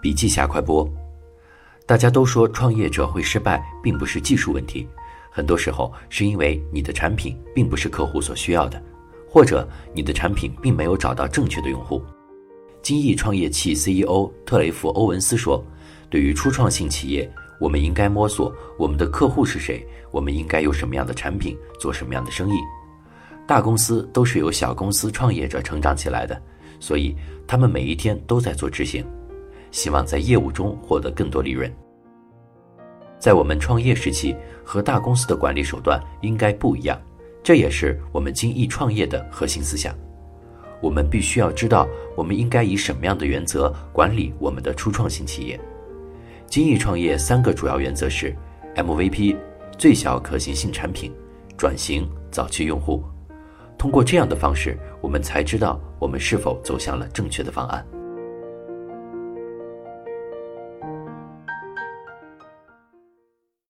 笔记侠快播。大家都说创业者会失败，并不是技术问题，很多时候是因为你的产品并不是客户所需要的，或者你的产品并没有找到正确的用户。金翼创业器 CEO 特雷弗·欧文斯说：“对于初创性企业，我们应该摸索我们的客户是谁，我们应该有什么样的产品，做什么样的生意。大公司都是由小公司创业者成长起来的，所以他们每一天都在做执行，希望在业务中获得更多利润。在我们创业时期，和大公司的管理手段应该不一样，这也是我们精益创业的核心思想。”我们必须要知道，我们应该以什么样的原则管理我们的初创型企业。精益创业三个主要原则是：MVP 最小可行性产品、转型早期用户。通过这样的方式，我们才知道我们是否走向了正确的方案。